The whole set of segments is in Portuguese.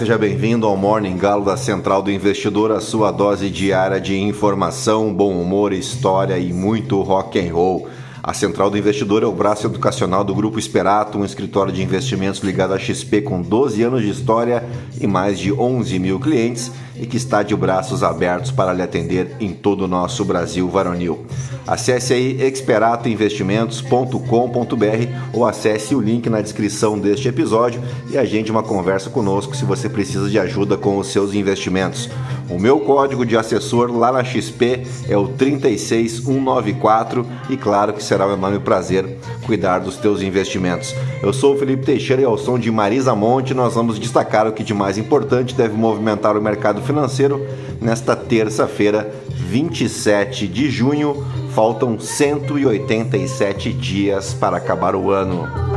seja bem-vindo ao Morning Galo da Central do Investidor, a sua dose diária de informação, bom humor, história e muito rock and roll. A Central do Investidor é o braço educacional do Grupo Esperato, um escritório de investimentos ligado à XP com 12 anos de história e mais de 11 mil clientes e que está de braços abertos para lhe atender em todo o nosso Brasil varonil. Acesse aí experatoinvestimentos.com.br ou acesse o link na descrição deste episódio e agende uma conversa conosco se você precisa de ajuda com os seus investimentos. O meu código de assessor lá na XP é o 36194 e claro que será um enorme prazer cuidar dos teus investimentos. Eu sou o Felipe Teixeira e ao som de Marisa Monte nós vamos destacar o que de mais importante deve movimentar o mercado financeiro nesta terça-feira, 27 de junho. Faltam 187 dias para acabar o ano.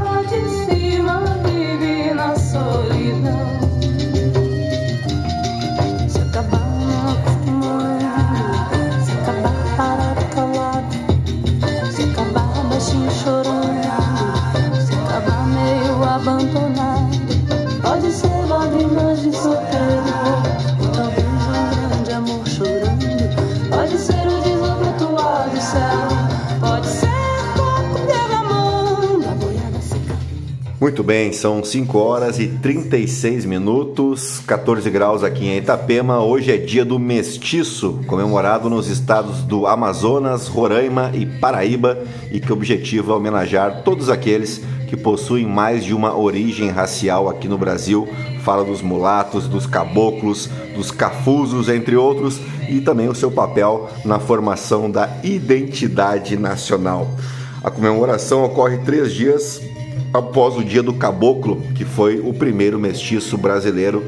Muito bem, são 5 horas e 36 minutos, 14 graus aqui em Itapema. Hoje é dia do mestiço, comemorado nos estados do Amazonas, Roraima e Paraíba, e que objetiva homenagear todos aqueles que possuem mais de uma origem racial aqui no Brasil. Fala dos mulatos, dos caboclos, dos cafusos, entre outros, e também o seu papel na formação da identidade nacional. A comemoração ocorre três dias após o Dia do Caboclo, que foi o primeiro mestiço brasileiro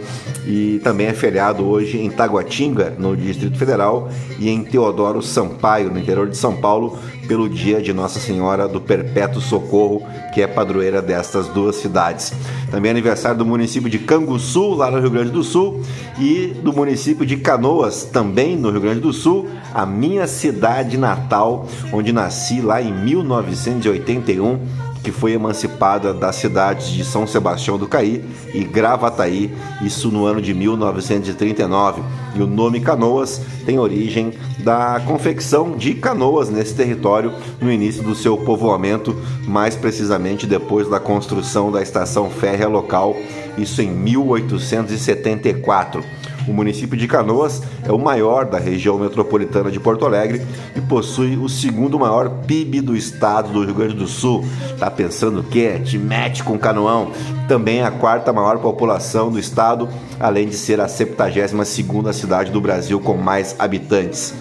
e também é feriado hoje em Taguatinga, no Distrito Federal, e em Teodoro Sampaio, no interior de São Paulo, pelo dia de Nossa Senhora do Perpétuo Socorro, que é padroeira destas duas cidades. Também é aniversário do município de Canguçu, lá no Rio Grande do Sul, e do município de Canoas, também no Rio Grande do Sul, a minha cidade natal, onde nasci lá em 1981 que foi emancipada das cidades de São Sebastião do Caí e Gravataí, isso no ano de 1939. E o nome Canoas tem origem da confecção de canoas nesse território no início do seu povoamento, mais precisamente depois da construção da estação férrea local, isso em 1874. O município de Canoas é o maior da região metropolitana de Porto Alegre e possui o segundo maior PIB do estado do Rio Grande do Sul. Tá pensando o quê? Te mete com Canoão. Também é a quarta maior população do estado, além de ser a 72 segunda cidade do Brasil com mais habitantes.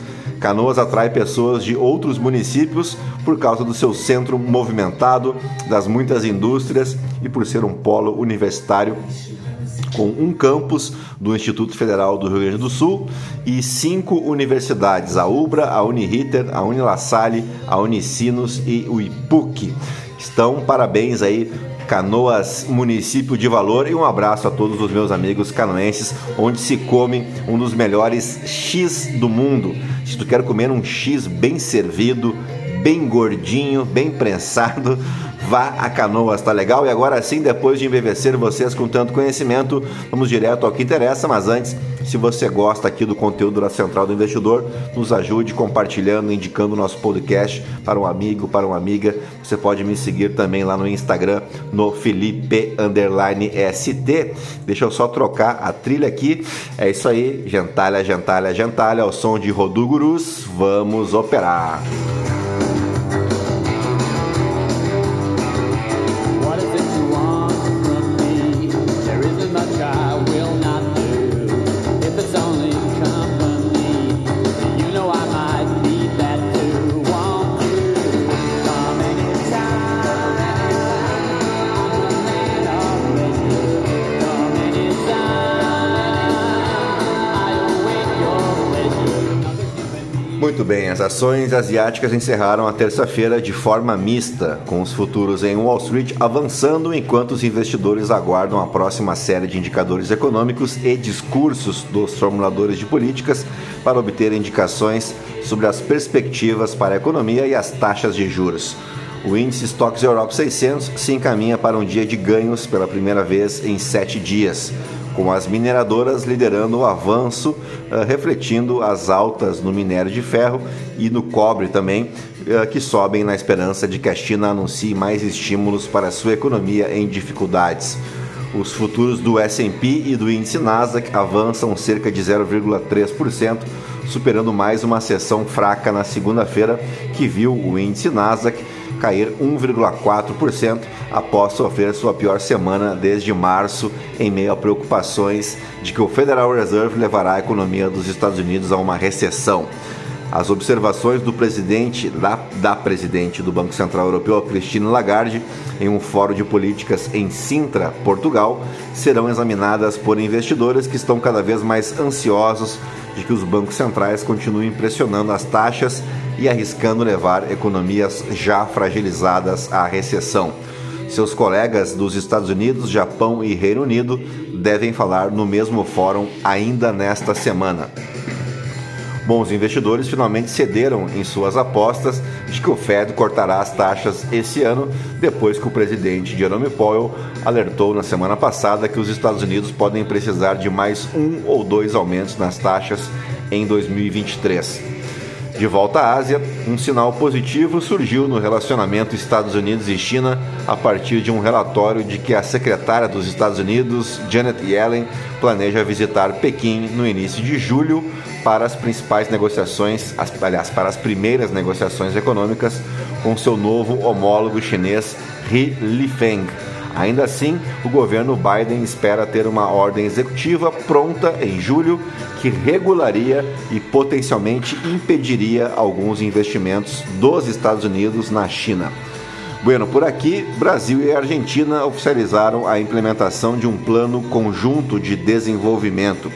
Canoas atrai pessoas de outros municípios por causa do seu centro movimentado, das muitas indústrias e por ser um polo universitário com um campus do Instituto Federal do Rio Grande do Sul e cinco universidades: a UBRA, a Uniriter, a Unilassalle, a Unicinos e o IPUC. Estão parabéns aí Canoas, município de valor, e um abraço a todos os meus amigos canoenses, onde se come um dos melhores X do mundo. Se tu quer comer um X bem servido, bem gordinho, bem prensado, vá a Canoas, tá legal? E agora sim, depois de embevecer vocês com tanto conhecimento, vamos direto ao que interessa, mas antes, se você gosta aqui do conteúdo da Central do Investidor, nos ajude compartilhando, indicando o nosso podcast para um amigo, para uma amiga. Você pode me seguir também lá no Instagram, no Felipe ST. Deixa eu só trocar a trilha aqui. É isso aí, gentalha, gentalha, gentalha, ao som de Rodugurus. Vamos operar. Muito bem, as ações asiáticas encerraram a terça-feira de forma mista, com os futuros em Wall Street avançando enquanto os investidores aguardam a próxima série de indicadores econômicos e discursos dos formuladores de políticas para obter indicações sobre as perspectivas para a economia e as taxas de juros. O índice Stocks Europe 600 se encaminha para um dia de ganhos pela primeira vez em sete dias com as mineradoras liderando o avanço, eh, refletindo as altas no minério de ferro e no cobre também, eh, que sobem na esperança de que a China anuncie mais estímulos para sua economia em dificuldades. Os futuros do S&P e do índice Nasdaq avançam cerca de 0,3%, superando mais uma sessão fraca na segunda-feira, que viu o índice Nasdaq cair 1,4% após sofrer sua pior semana desde março, em meio a preocupações de que o Federal Reserve levará a economia dos Estados Unidos a uma recessão. As observações do presidente da, da presidente do Banco Central Europeu, Christine Lagarde, em um fórum de políticas em Sintra, Portugal, serão examinadas por investidores que estão cada vez mais ansiosos de que os bancos centrais continuem pressionando as taxas e arriscando levar economias já fragilizadas à recessão. Seus colegas dos Estados Unidos, Japão e Reino Unido devem falar no mesmo fórum ainda nesta semana. Bons investidores finalmente cederam em suas apostas de que o Fed cortará as taxas esse ano, depois que o presidente Jerome Powell alertou na semana passada que os Estados Unidos podem precisar de mais um ou dois aumentos nas taxas em 2023. De volta à Ásia, um sinal positivo surgiu no relacionamento Estados Unidos e China a partir de um relatório de que a secretária dos Estados Unidos, Janet Yellen, planeja visitar Pequim no início de julho para as principais negociações, aliás, para as primeiras negociações econômicas com seu novo homólogo chinês He Lifeng Ainda assim, o governo Biden espera ter uma ordem executiva pronta em julho que regularia e potencialmente impediria alguns investimentos dos Estados Unidos na China. Bueno, por aqui, Brasil e Argentina oficializaram a implementação de um plano conjunto de desenvolvimento.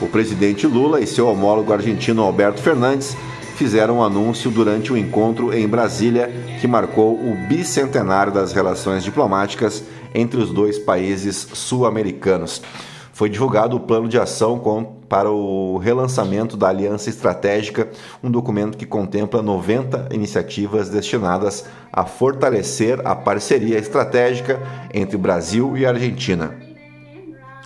O presidente Lula e seu homólogo argentino Alberto Fernandes fizeram um anúncio durante o um encontro em Brasília que marcou o bicentenário das relações diplomáticas entre os dois países sul-americanos. Foi divulgado o plano de ação com, para o relançamento da Aliança Estratégica, um documento que contempla 90 iniciativas destinadas a fortalecer a parceria estratégica entre Brasil e Argentina.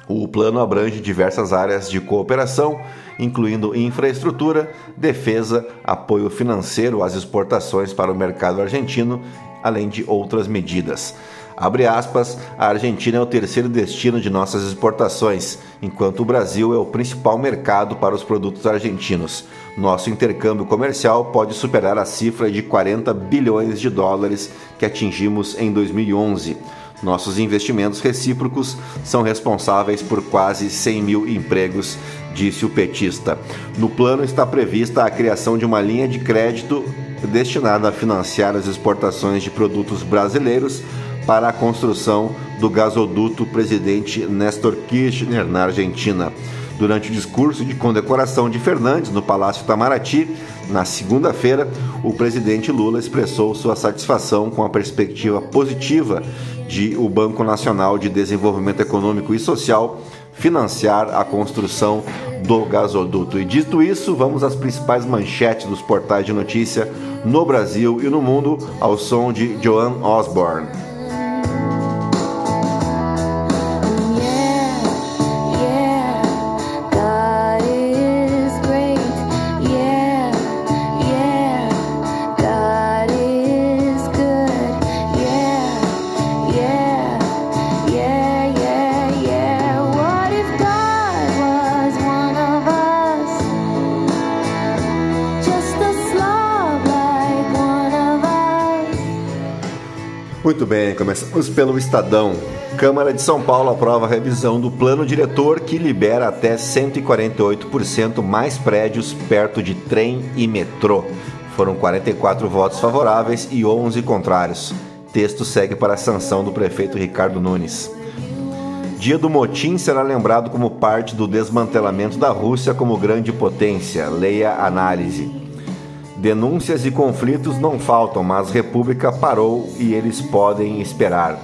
O plano abrange diversas áreas de cooperação, incluindo infraestrutura, defesa, apoio financeiro às exportações para o mercado argentino, além de outras medidas. Abre aspas, a Argentina é o terceiro destino de nossas exportações, enquanto o Brasil é o principal mercado para os produtos argentinos. Nosso intercâmbio comercial pode superar a cifra de 40 bilhões de dólares que atingimos em 2011. Nossos investimentos recíprocos são responsáveis por quase 100 mil empregos, disse o petista. No plano está prevista a criação de uma linha de crédito destinada a financiar as exportações de produtos brasileiros para a construção do gasoduto presidente Néstor Kirchner na Argentina. Durante o discurso de condecoração de Fernandes no Palácio Itamaraty, na segunda-feira, o presidente Lula expressou sua satisfação com a perspectiva positiva de o Banco Nacional de Desenvolvimento Econômico e Social financiar a construção do gasoduto. E dito isso, vamos às principais manchetes dos portais de notícia no Brasil e no mundo ao som de Joan Osborne. Muito bem, começamos pelo Estadão. Câmara de São Paulo aprova a revisão do plano diretor que libera até 148% mais prédios perto de trem e metrô. Foram 44 votos favoráveis e 11 contrários. Texto segue para a sanção do prefeito Ricardo Nunes. Dia do motim será lembrado como parte do desmantelamento da Rússia como grande potência. Leia análise. Denúncias e conflitos não faltam, mas República parou e eles podem esperar.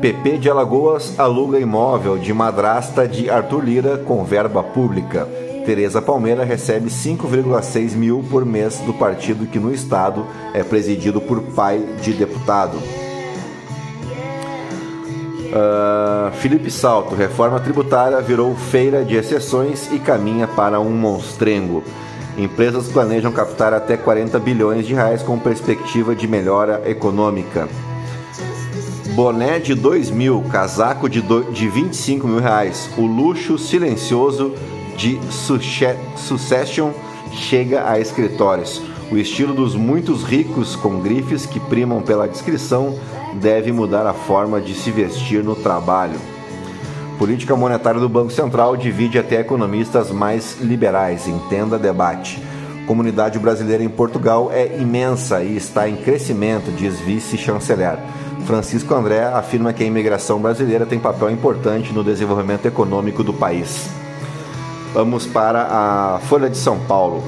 PP de Alagoas aluga imóvel de madrasta de Arthur Lira com verba pública. Tereza Palmeira recebe 5,6 mil por mês do partido que no estado é presidido por pai de deputado. Uh, Felipe Salto, reforma tributária virou feira de exceções e caminha para um monstrengo. Empresas planejam captar até 40 bilhões de reais com perspectiva de melhora econômica. Boné de 2 mil, casaco de, do, de 25 mil reais. O luxo silencioso de Succession chega a escritórios. O estilo dos muitos ricos com grifes que primam pela descrição deve mudar a forma de se vestir no trabalho. Política monetária do Banco Central divide até economistas mais liberais. Entenda debate. Comunidade brasileira em Portugal é imensa e está em crescimento, diz vice-chanceler. Francisco André afirma que a imigração brasileira tem papel importante no desenvolvimento econômico do país. Vamos para a Folha de São Paulo.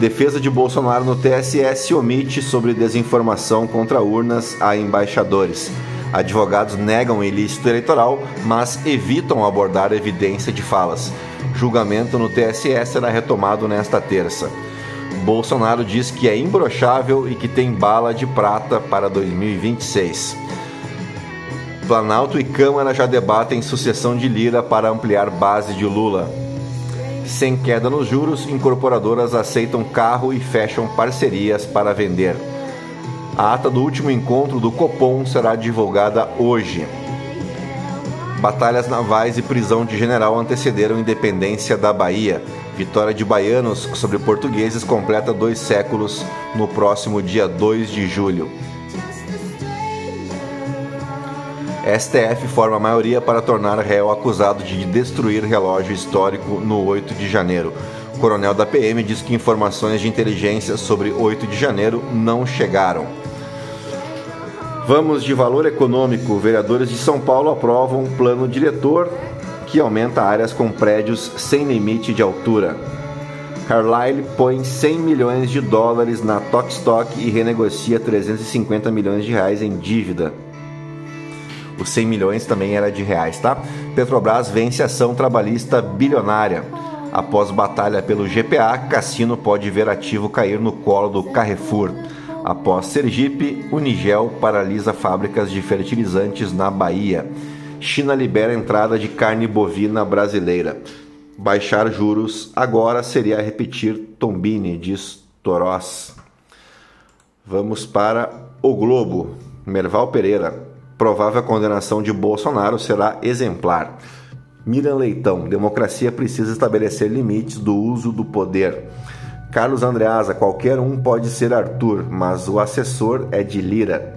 Defesa de Bolsonaro no TSE se omite sobre desinformação contra urnas a embaixadores. Advogados negam ilícito eleitoral, mas evitam abordar evidência de falas. Julgamento no TSE será retomado nesta terça. Bolsonaro diz que é imbrochável e que tem bala de prata para 2026. Planalto e Câmara já debatem sucessão de Lira para ampliar base de Lula. Sem queda nos juros, incorporadoras aceitam carro e fecham parcerias para vender. A ata do último encontro do Copom será divulgada hoje. Batalhas navais e prisão de general antecederam independência da Bahia. Vitória de baianos sobre portugueses completa dois séculos no próximo dia 2 de julho. STF forma a maioria para tornar réu acusado de destruir relógio histórico no 8 de janeiro. O coronel da PM diz que informações de inteligência sobre 8 de janeiro não chegaram. Vamos de valor econômico. Vereadores de São Paulo aprovam um plano diretor que aumenta áreas com prédios sem limite de altura. Carlyle põe 100 milhões de dólares na Tokstok e renegocia 350 milhões de reais em dívida. Os 100 milhões também era de reais, tá? Petrobras vence ação trabalhista bilionária. Após batalha pelo GPA, Cassino pode ver ativo cair no colo do Carrefour. Após Sergipe, Unigel paralisa fábricas de fertilizantes na Bahia. China libera entrada de carne bovina brasileira. Baixar juros agora seria repetir Tombini, diz Torós. Vamos para o Globo. Merval Pereira provável condenação de Bolsonaro será exemplar. Miriam Leitão, democracia precisa estabelecer limites do uso do poder. Carlos Andreasa, qualquer um pode ser Arthur, mas o assessor é de Lira.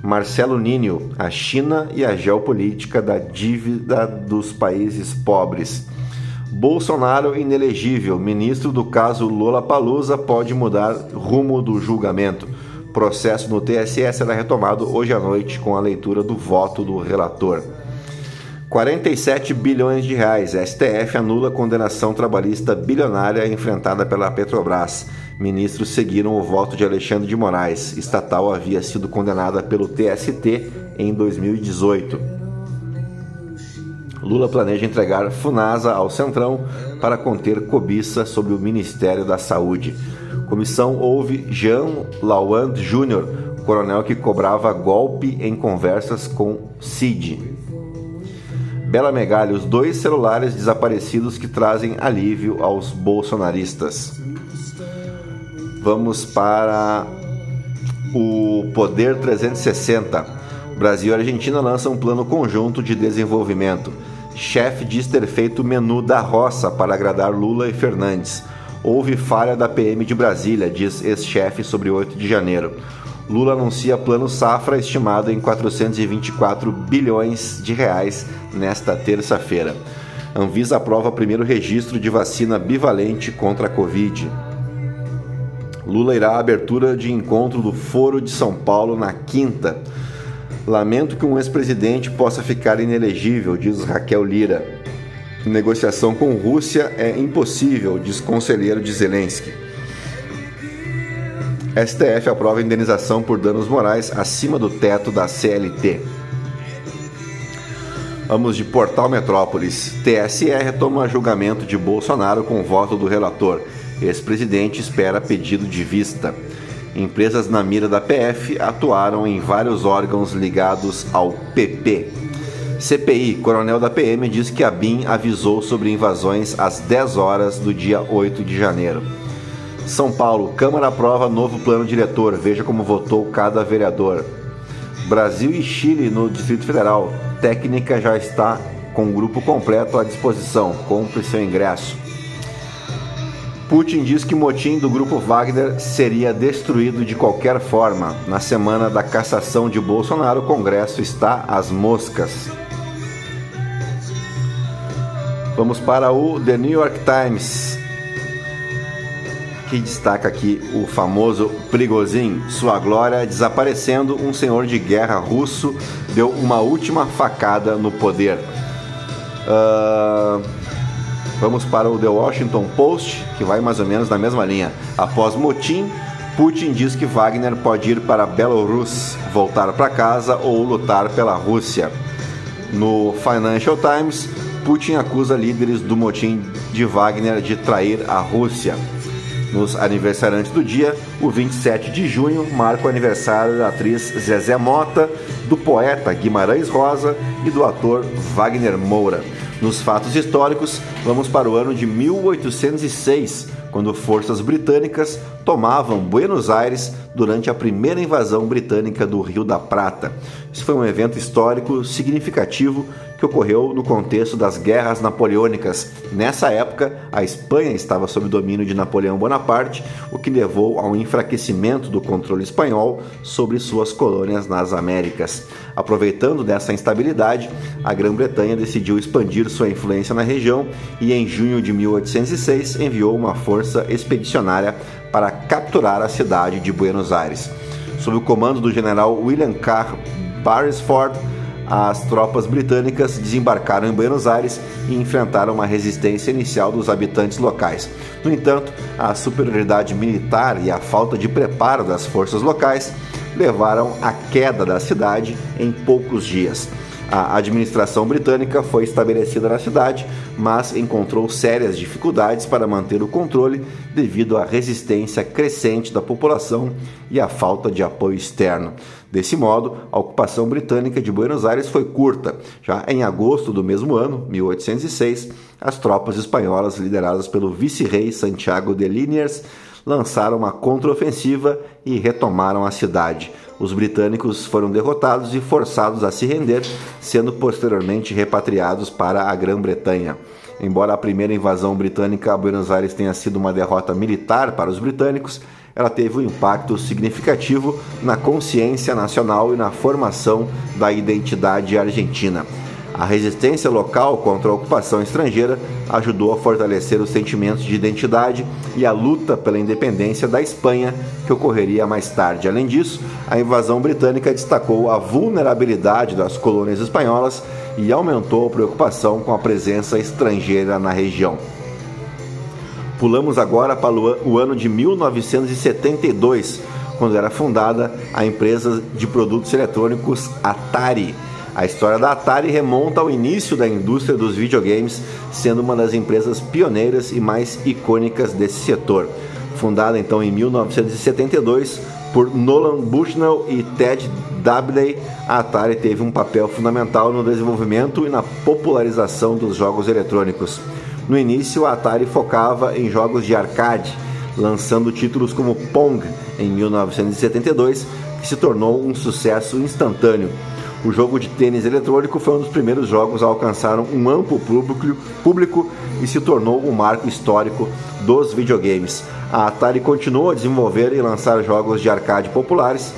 Marcelo Nínio, a China e a geopolítica da dívida dos países pobres. Bolsonaro inelegível, ministro do caso Lola Palusa pode mudar rumo do julgamento processo no TSE será retomado hoje à noite com a leitura do voto do relator. 47 bilhões de reais. STF anula condenação trabalhista bilionária enfrentada pela Petrobras. Ministros seguiram o voto de Alexandre de Moraes. Estatal havia sido condenada pelo TST em 2018. Lula planeja entregar Funasa ao Centrão para conter cobiça sobre o Ministério da Saúde. Comissão houve Jean Lawand Jr., coronel que cobrava golpe em conversas com Cid. Bela Megali, os dois celulares desaparecidos que trazem alívio aos bolsonaristas. Vamos para o Poder 360. Brasil e Argentina lançam um plano conjunto de desenvolvimento. Chefe diz ter feito menu da roça para agradar Lula e Fernandes. Houve falha da PM de Brasília, diz ex-chefe sobre 8 de janeiro. Lula anuncia plano safra estimado em 424 bilhões de reais nesta terça-feira. Anvisa aprova primeiro registro de vacina bivalente contra a Covid. Lula irá à abertura de encontro do Foro de São Paulo na quinta. Lamento que um ex-presidente possa ficar inelegível, diz Raquel Lira. Negociação com Rússia é impossível, diz conselheiro de Zelensky. STF aprova indenização por danos morais acima do teto da CLT. Vamos de Portal Metrópolis. TSE retoma julgamento de Bolsonaro com voto do relator. Ex-presidente espera pedido de vista. Empresas na mira da PF atuaram em vários órgãos ligados ao PP. CPI, coronel da PM, diz que a BIM avisou sobre invasões às 10 horas do dia 8 de janeiro. São Paulo, Câmara aprova novo plano diretor. Veja como votou cada vereador. Brasil e Chile no Distrito Federal. Técnica já está com o grupo completo à disposição. Compre seu ingresso. Putin diz que motim do grupo Wagner seria destruído de qualquer forma. Na semana da cassação de Bolsonaro, o Congresso está às moscas. Vamos para o The New York Times, que destaca aqui o famoso Prigozhin, sua glória desaparecendo. Um senhor de guerra russo deu uma última facada no poder. Uh, vamos para o The Washington Post, que vai mais ou menos na mesma linha. Após motim, Putin diz que Wagner pode ir para Belarus, voltar para casa ou lutar pela Rússia. No Financial Times, Putin acusa líderes do motim de Wagner de trair a Rússia. Nos aniversariantes do dia, o 27 de junho marca o aniversário da atriz Zezé Mota, do poeta Guimarães Rosa e do ator Wagner Moura. Nos fatos históricos, vamos para o ano de 1806, quando forças britânicas tomavam Buenos Aires durante a primeira invasão britânica do Rio da Prata. Isso foi um evento histórico significativo que ocorreu no contexto das guerras napoleônicas. Nessa época, a Espanha estava sob domínio de Napoleão Bonaparte, o que levou ao enfraquecimento do controle espanhol sobre suas colônias nas Américas. Aproveitando dessa instabilidade, a Grã-Bretanha decidiu expandir sua influência na região e, em junho de 1806, enviou uma força expedicionária para capturar a cidade de Buenos Aires. Sob o comando do general William Carr Beresford, as tropas britânicas desembarcaram em Buenos Aires e enfrentaram uma resistência inicial dos habitantes locais. No entanto, a superioridade militar e a falta de preparo das forças locais levaram à queda da cidade em poucos dias. A administração britânica foi estabelecida na cidade, mas encontrou sérias dificuldades para manter o controle devido à resistência crescente da população e à falta de apoio externo. Desse modo, a ocupação britânica de Buenos Aires foi curta. Já em agosto do mesmo ano, 1806, as tropas espanholas lideradas pelo vice-rei Santiago de Liniers lançaram uma contraofensiva e retomaram a cidade. Os britânicos foram derrotados e forçados a se render, sendo posteriormente repatriados para a Grã-Bretanha. Embora a primeira invasão britânica a Buenos Aires tenha sido uma derrota militar para os britânicos, ela teve um impacto significativo na consciência nacional e na formação da identidade argentina. A resistência local contra a ocupação estrangeira ajudou a fortalecer os sentimentos de identidade e a luta pela independência da Espanha, que ocorreria mais tarde. Além disso, a invasão britânica destacou a vulnerabilidade das colônias espanholas e aumentou a preocupação com a presença estrangeira na região. Pulamos agora para o ano de 1972, quando era fundada a empresa de produtos eletrônicos Atari a história da Atari remonta ao início da indústria dos videogames, sendo uma das empresas pioneiras e mais icônicas desse setor. Fundada então em 1972 por Nolan Bushnell e Ted Dabley, a Atari teve um papel fundamental no desenvolvimento e na popularização dos jogos eletrônicos. No início, a Atari focava em jogos de arcade, lançando títulos como Pong em 1972, que se tornou um sucesso instantâneo. O jogo de tênis eletrônico foi um dos primeiros jogos a alcançar um amplo público, público e se tornou um marco histórico dos videogames. A Atari continuou a desenvolver e lançar jogos de arcade populares,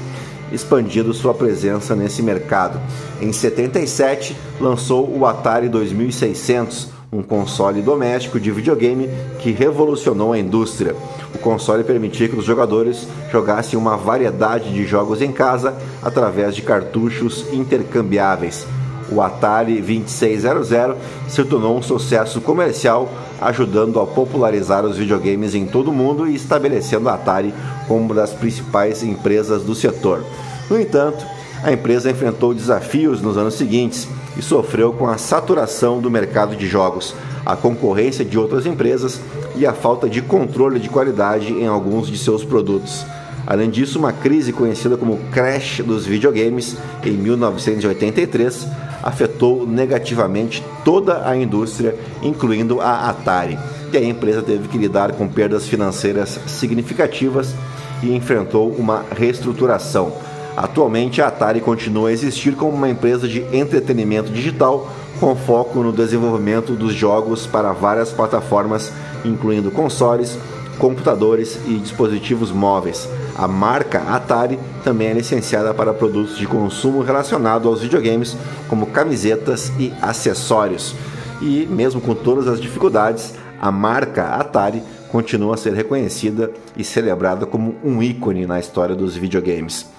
expandindo sua presença nesse mercado. Em 77, lançou o Atari 2600, um console doméstico de videogame que revolucionou a indústria. O console permitia que os jogadores jogassem uma variedade de jogos em casa através de cartuchos intercambiáveis. O Atari 2600 se tornou um sucesso comercial, ajudando a popularizar os videogames em todo o mundo e estabelecendo a Atari como uma das principais empresas do setor. No entanto, a empresa enfrentou desafios nos anos seguintes e sofreu com a saturação do mercado de jogos, a concorrência de outras empresas e a falta de controle de qualidade em alguns de seus produtos. Além disso, uma crise conhecida como crash dos videogames em 1983 afetou negativamente toda a indústria, incluindo a Atari, e a empresa teve que lidar com perdas financeiras significativas e enfrentou uma reestruturação. Atualmente, a Atari continua a existir como uma empresa de entretenimento digital com foco no desenvolvimento dos jogos para várias plataformas, incluindo consoles, computadores e dispositivos móveis. A marca Atari também é licenciada para produtos de consumo relacionado aos videogames, como camisetas e acessórios. E mesmo com todas as dificuldades, a marca Atari continua a ser reconhecida e celebrada como um ícone na história dos videogames.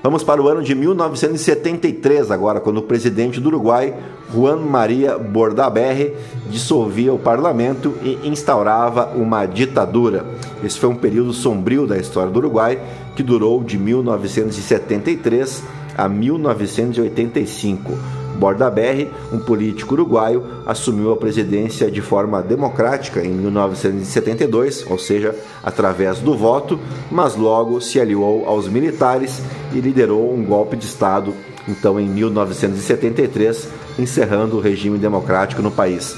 Vamos para o ano de 1973 agora, quando o presidente do Uruguai, Juan Maria Bordaberry, dissolvia o parlamento e instaurava uma ditadura. Esse foi um período sombrio da história do Uruguai, que durou de 1973 a 1985. Bordaberry, um político uruguaio, assumiu a presidência de forma democrática em 1972, ou seja, através do voto, mas logo se aliou aos militares e liderou um golpe de Estado, então em 1973, encerrando o regime democrático no país.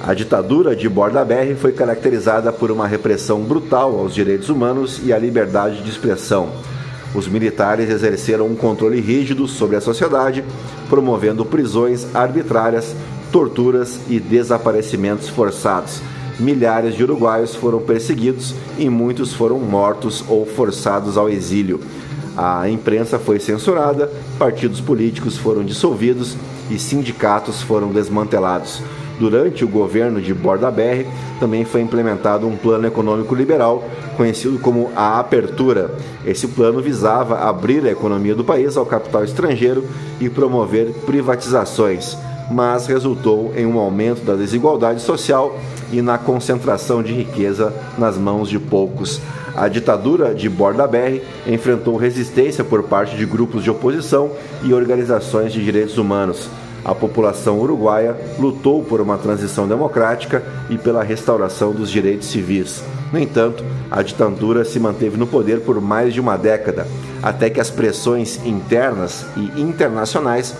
A ditadura de Bordaberry foi caracterizada por uma repressão brutal aos direitos humanos e à liberdade de expressão os militares exerceram um controle rígido sobre a sociedade, promovendo prisões arbitrárias, torturas e desaparecimentos forçados. Milhares de uruguaios foram perseguidos e muitos foram mortos ou forçados ao exílio. A imprensa foi censurada, partidos políticos foram dissolvidos e sindicatos foram desmantelados. Durante o governo de Bordaberry, também foi implementado um plano econômico liberal, conhecido como a Apertura. Esse plano visava abrir a economia do país ao capital estrangeiro e promover privatizações, mas resultou em um aumento da desigualdade social e na concentração de riqueza nas mãos de poucos. A ditadura de Bordaberry enfrentou resistência por parte de grupos de oposição e organizações de direitos humanos a população uruguaia lutou por uma transição democrática e pela restauração dos direitos civis. No entanto, a ditadura se manteve no poder por mais de uma década, até que as pressões internas e internacionais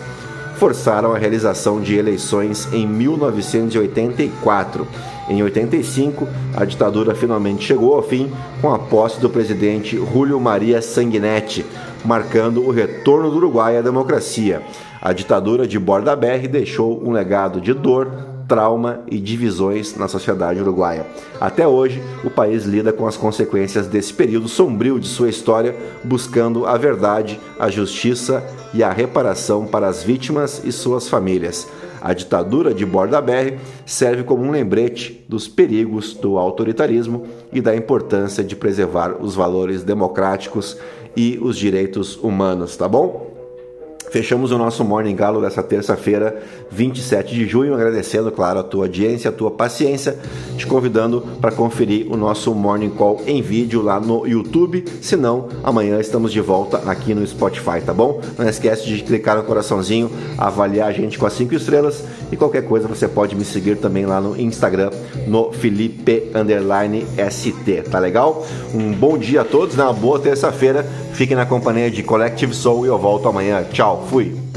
forçaram a realização de eleições em 1984. Em 85, a ditadura finalmente chegou ao fim com a posse do presidente Julio Maria Sanguinetti, marcando o retorno do Uruguai à democracia. A ditadura de Borda Berry deixou um legado de dor, trauma e divisões na sociedade uruguaia. Até hoje, o país lida com as consequências desse período sombrio de sua história, buscando a verdade, a justiça e a reparação para as vítimas e suas famílias. A ditadura de Borda Berry serve como um lembrete dos perigos do autoritarismo e da importância de preservar os valores democráticos e os direitos humanos, tá bom? Fechamos o nosso Morning Galo dessa terça-feira, 27 de junho, agradecendo, claro, a tua audiência, a tua paciência, te convidando para conferir o nosso Morning Call em vídeo lá no YouTube. Se não, amanhã estamos de volta aqui no Spotify, tá bom? Não esquece de clicar no coraçãozinho, avaliar a gente com as 5 estrelas e qualquer coisa você pode me seguir também lá no Instagram, no Felipe ST, tá legal? Um bom dia a todos, né? uma boa terça-feira. Fiquem na companhia de Collective Soul e eu volto amanhã. Tchau, fui!